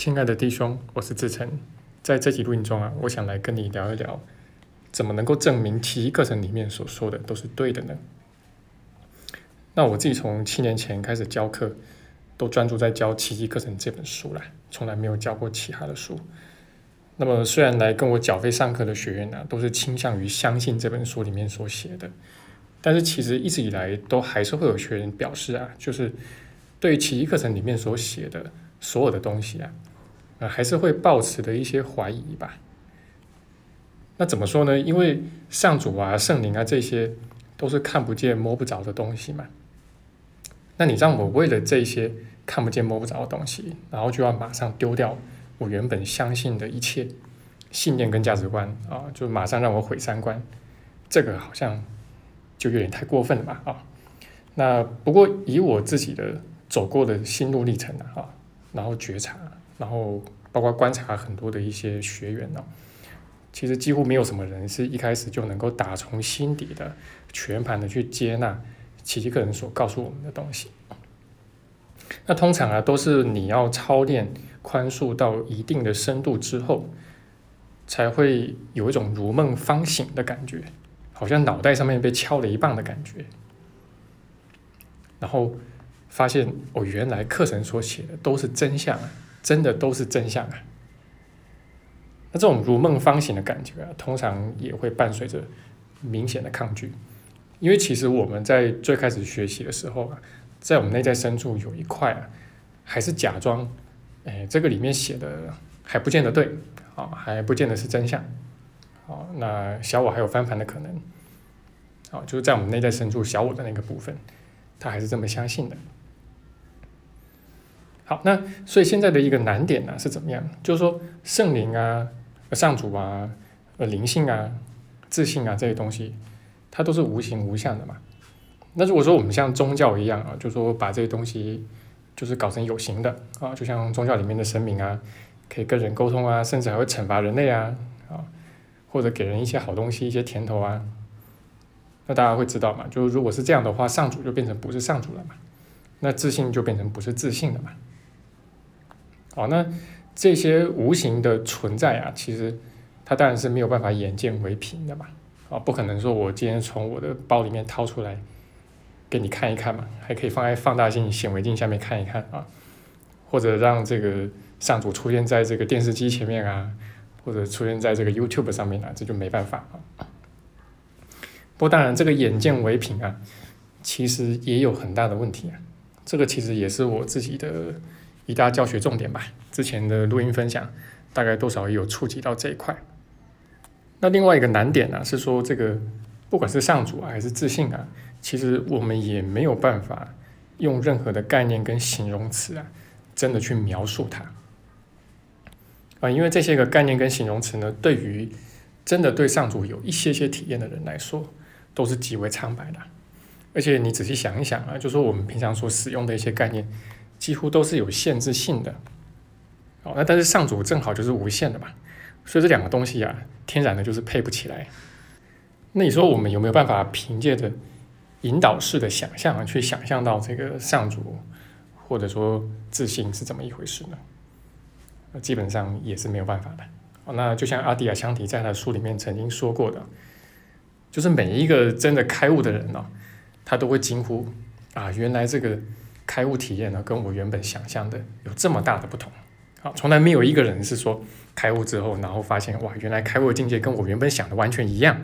亲爱的弟兄，我是志成，在这集录音中啊，我想来跟你聊一聊，怎么能够证明奇迹课程里面所说的都是对的呢？那我自己从七年前开始教课，都专注在教奇迹课程这本书啦，从来没有教过其他的书。那么虽然来跟我缴费上课的学员呢，都是倾向于相信这本书里面所写的，但是其实一直以来都还是会有学员表示啊，就是对奇迹课程里面所写的所有的东西啊，呃，还是会抱持的一些怀疑吧。那怎么说呢？因为上主啊、圣灵啊这些都是看不见摸不着的东西嘛。那你让我为了这些看不见摸不着的东西，然后就要马上丢掉？我原本相信的一切信念跟价值观啊，就马上让我毁三观，这个好像就有点太过分了吧啊？那不过以我自己的走过的心路历程啊，然后觉察，然后包括观察很多的一些学员呢，其实几乎没有什么人是一开始就能够打从心底的全盘的去接纳奇迹个人所告诉我们的东西。那通常啊，都是你要操练。宽恕到一定的深度之后，才会有一种如梦方醒的感觉，好像脑袋上面被敲了一棒的感觉。然后发现哦，原来课程所写的都是真相啊，真的都是真相啊。那这种如梦方醒的感觉啊，通常也会伴随着明显的抗拒，因为其实我们在最开始学习的时候啊，在我们内在深处有一块啊，还是假装。哎，这个里面写的还不见得对，啊，还不见得是真相，哦，那小我还有翻盘的可能，哦，就是在我们内在深处小我的那个部分，他还是这么相信的。好，那所以现在的一个难点呢是怎么样？就是说圣灵啊、上主啊、呃灵性啊、自信啊这些东西，它都是无形无相的嘛。那如果说我们像宗教一样啊，就说把这些东西。就是搞成有形的啊，就像宗教里面的神明啊，可以跟人沟通啊，甚至还会惩罚人类啊，啊，或者给人一些好东西、一些甜头啊。那大家会知道嘛？就如果是这样的话，上主就变成不是上主了嘛？那自信就变成不是自信了嘛？好，那这些无形的存在啊，其实它当然是没有办法眼见为凭的嘛。啊，不可能说我今天从我的包里面掏出来。给你看一看嘛，还可以放在放大镜、显微镜下面看一看啊，或者让这个上主出现在这个电视机前面啊，或者出现在这个 YouTube 上面啊，这就没办法啊。不过当然，这个眼见为凭啊，其实也有很大的问题啊。这个其实也是我自己的一大教学重点吧。之前的录音分享大概多少也有触及到这一块。那另外一个难点呢，是说这个不管是上主啊，还是自信啊。其实我们也没有办法用任何的概念跟形容词啊，真的去描述它啊，因为这些个概念跟形容词呢，对于真的对上主有一些些体验的人来说，都是极为苍白的。而且你仔细想一想啊，就说我们平常所使用的一些概念，几乎都是有限制性的。哦，那但是上主正好就是无限的嘛，所以这两个东西啊，天然的就是配不起来。那你说我们有没有办法凭借着？引导式的想象，去想象到这个上主，或者说自信是怎么一回事呢？基本上也是没有办法的。那就像阿迪亚香提在他的书里面曾经说过的，就是每一个真的开悟的人呢，他都会惊呼啊，原来这个开悟体验呢，跟我原本想象的有这么大的不同。啊，从来没有一个人是说开悟之后，然后发现哇，原来开悟的境界跟我原本想的完全一样。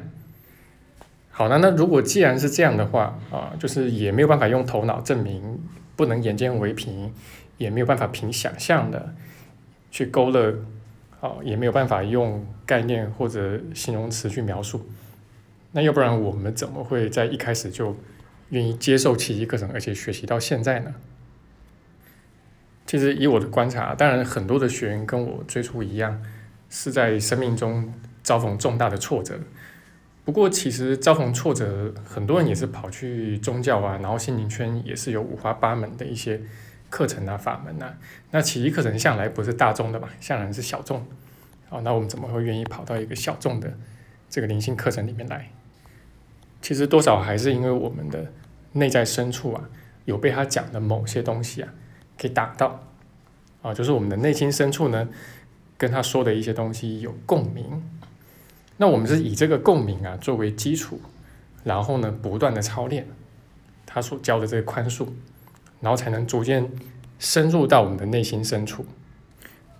好了，那如果既然是这样的话啊，就是也没有办法用头脑证明，不能眼见为凭，也没有办法凭想象的去勾勒，啊，也没有办法用概念或者形容词去描述，那要不然我们怎么会在一开始就愿意接受奇迹课程，而且学习到现在呢？其实以我的观察，当然很多的学员跟我最初一样，是在生命中遭逢重大的挫折。不过，其实遭逢挫折，很多人也是跑去宗教啊，然后心灵圈也是有五花八门的一些课程啊、法门啊。那奇迹课程向来不是大众的嘛，向来是小众。好，那我们怎么会愿意跑到一个小众的这个灵性课程里面来？其实多少还是因为我们的内在深处啊，有被他讲的某些东西啊给打到。啊，就是我们的内心深处呢，跟他说的一些东西有共鸣。那我们是以这个共鸣啊作为基础，然后呢不断的操练他所教的这个宽恕，然后才能逐渐深入到我们的内心深处。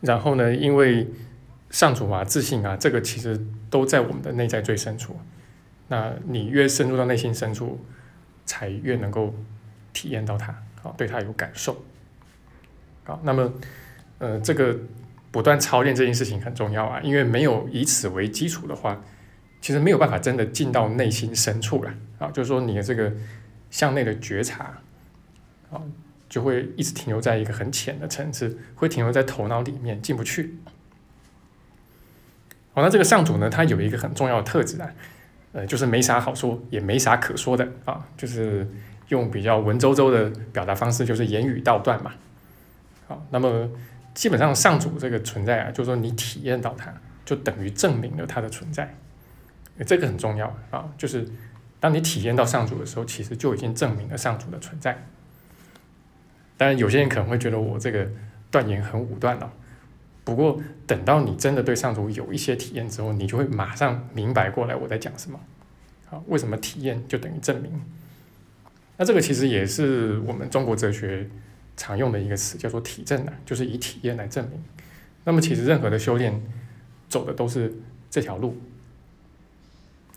然后呢，因为上主啊、自信啊，这个其实都在我们的内在最深处。那你越深入到内心深处，才越能够体验到它，好，对它有感受。好，那么，呃，这个不断操练这件事情很重要啊，因为没有以此为基础的话，其实没有办法真的进到内心深处了。啊，就是说你的这个向内的觉察，啊，就会一直停留在一个很浅的层次，会停留在头脑里面进不去。好，那这个上主呢，他有一个很重要的特质啊。呃，就是没啥好说，也没啥可说的啊，就是用比较文绉绉的表达方式，就是言语道断嘛。好，那么基本上上主这个存在啊，就是说你体验到它，就等于证明了它的存在，这个很重要啊。就是当你体验到上主的时候，其实就已经证明了上主的存在。当然，有些人可能会觉得我这个断言很武断了。不过，等到你真的对上主有一些体验之后，你就会马上明白过来我在讲什么。好，为什么体验就等于证明？那这个其实也是我们中国哲学常用的一个词，叫做体证啊，就是以体验来证明。那么，其实任何的修炼走的都是这条路。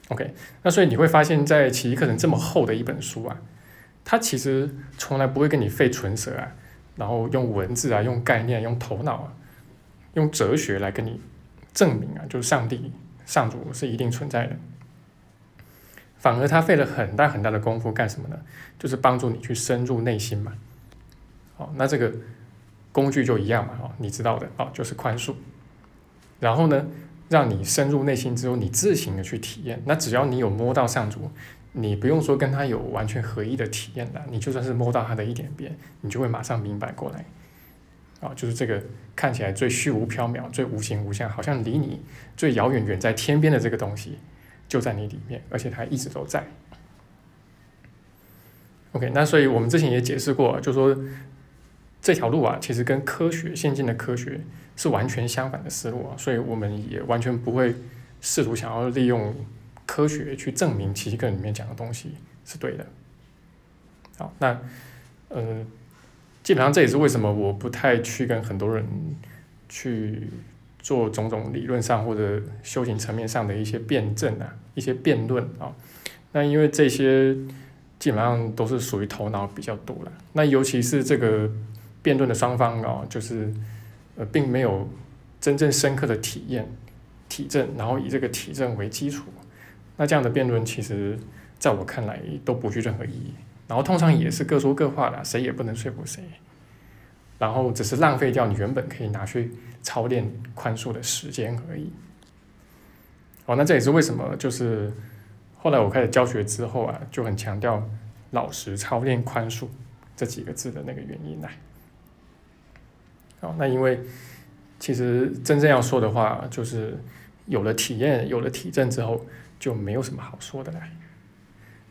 OK，那所以你会发现在奇迹课程这么厚的一本书啊，它其实从来不会跟你费唇舌啊，然后用文字啊，用概念，用头脑啊。用哲学来跟你证明啊，就是上帝、上主是一定存在的。反而他费了很大很大的功夫干什么呢？就是帮助你去深入内心嘛。好，那这个工具就一样嘛，哦，你知道的，哦，就是宽恕。然后呢，让你深入内心之后，你自行的去体验。那只要你有摸到上主，你不用说跟他有完全合一的体验的，你就算是摸到他的一点边，你就会马上明白过来。啊，就是这个看起来最虚无缥缈、最无形无相，好像离你最遥远、远在天边的这个东西，就在你里面，而且它一直都在。OK，那所以我们之前也解释过，就说这条路啊，其实跟科学、先进的科学是完全相反的思路啊，所以我们也完全不会试图想要利用科学去证明奇迹课里面讲的东西是对的。好，那呃。基本上这也是为什么我不太去跟很多人去做种种理论上或者修行层面上的一些辩证啊，一些辩论啊。那因为这些基本上都是属于头脑比较多了。那尤其是这个辩论的双方啊，就是呃并没有真正深刻的体验体证，然后以这个体证为基础，那这样的辩论其实在我看来都不具任何意义。然后通常也是各说各话的，谁也不能说服谁，然后只是浪费掉你原本可以拿去操练宽恕的时间而已。哦，那这也是为什么就是后来我开始教学之后啊，就很强调老实操练宽恕这几个字的那个原因啦。哦，那因为其实真正要说的话，就是有了体验、有了体证之后，就没有什么好说的了。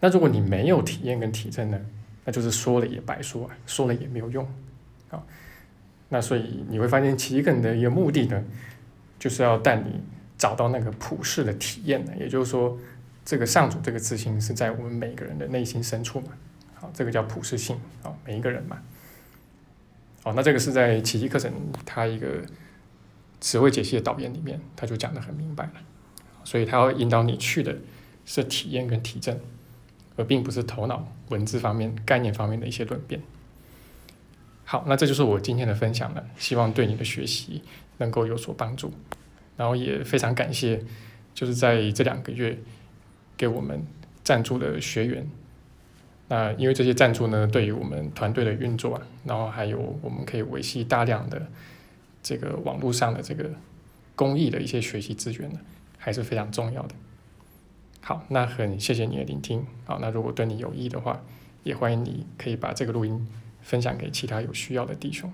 那如果你没有体验跟体证呢？那就是说了也白说啊，说了也没有用啊。那所以你会发现，奇根的一个目的呢，就是要带你找到那个普世的体验的，也就是说，这个上主这个自信是在我们每个人的内心深处嘛。好，这个叫普世性啊，每一个人嘛。哦，那这个是在奇迹课程它一个词汇解析的导言里面，他就讲的很明白了。所以他要引导你去的是体验跟体证。而并不是头脑文字方面、概念方面的一些论辩。好，那这就是我今天的分享了，希望对你的学习能够有所帮助。然后也非常感谢，就是在这两个月给我们赞助的学员。那因为这些赞助呢，对于我们团队的运作啊，然后还有我们可以维系大量的这个网络上的这个公益的一些学习资源呢，还是非常重要的。好，那很谢谢你的聆听。好，那如果对你有益的话，也欢迎你可以把这个录音分享给其他有需要的弟兄。